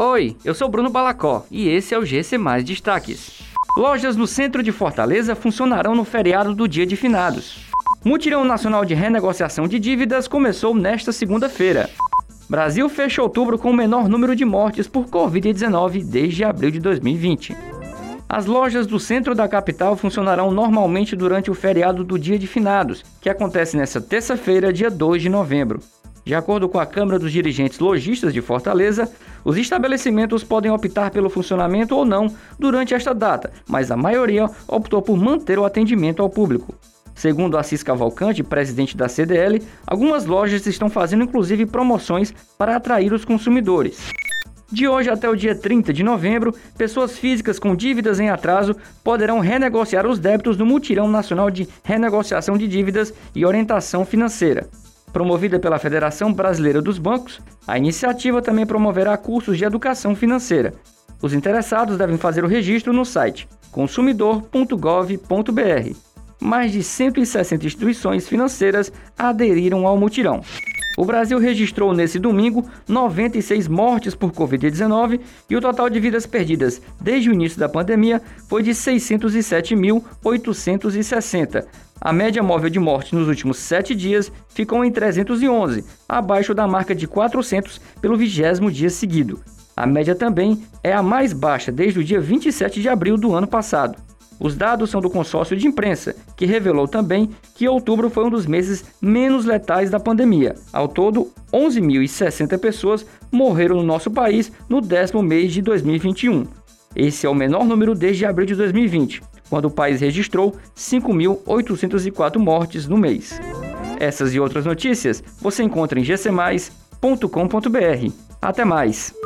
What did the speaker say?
Oi, eu sou Bruno Balacó e esse é o GC Mais Destaques. Lojas no centro de Fortaleza funcionarão no feriado do Dia de Finados. Mutirão Nacional de Renegociação de Dívidas começou nesta segunda-feira. Brasil fecha outubro com o menor número de mortes por Covid-19 desde abril de 2020. As lojas do centro da capital funcionarão normalmente durante o feriado do Dia de Finados, que acontece nesta terça-feira, dia 2 de novembro. De acordo com a Câmara dos Dirigentes Logistas de Fortaleza, os estabelecimentos podem optar pelo funcionamento ou não durante esta data, mas a maioria optou por manter o atendimento ao público. Segundo Assis Cavalcante, presidente da CDL, algumas lojas estão fazendo inclusive promoções para atrair os consumidores. De hoje até o dia 30 de novembro, pessoas físicas com dívidas em atraso poderão renegociar os débitos no Mutirão Nacional de Renegociação de Dívidas e Orientação Financeira. Promovida pela Federação Brasileira dos Bancos, a iniciativa também promoverá cursos de educação financeira. Os interessados devem fazer o registro no site consumidor.gov.br. Mais de 160 instituições financeiras aderiram ao mutirão. O Brasil registrou nesse domingo 96 mortes por Covid-19 e o total de vidas perdidas desde o início da pandemia foi de 607.860. A média móvel de mortes nos últimos sete dias ficou em 311, abaixo da marca de 400 pelo vigésimo dia seguido. A média também é a mais baixa desde o dia 27 de abril do ano passado. Os dados são do consórcio de imprensa, que revelou também que outubro foi um dos meses menos letais da pandemia. Ao todo, 11.060 pessoas morreram no nosso país no décimo mês de 2021. Esse é o menor número desde abril de 2020, quando o país registrou 5.804 mortes no mês. Essas e outras notícias você encontra em gcmais.com.br. Até mais!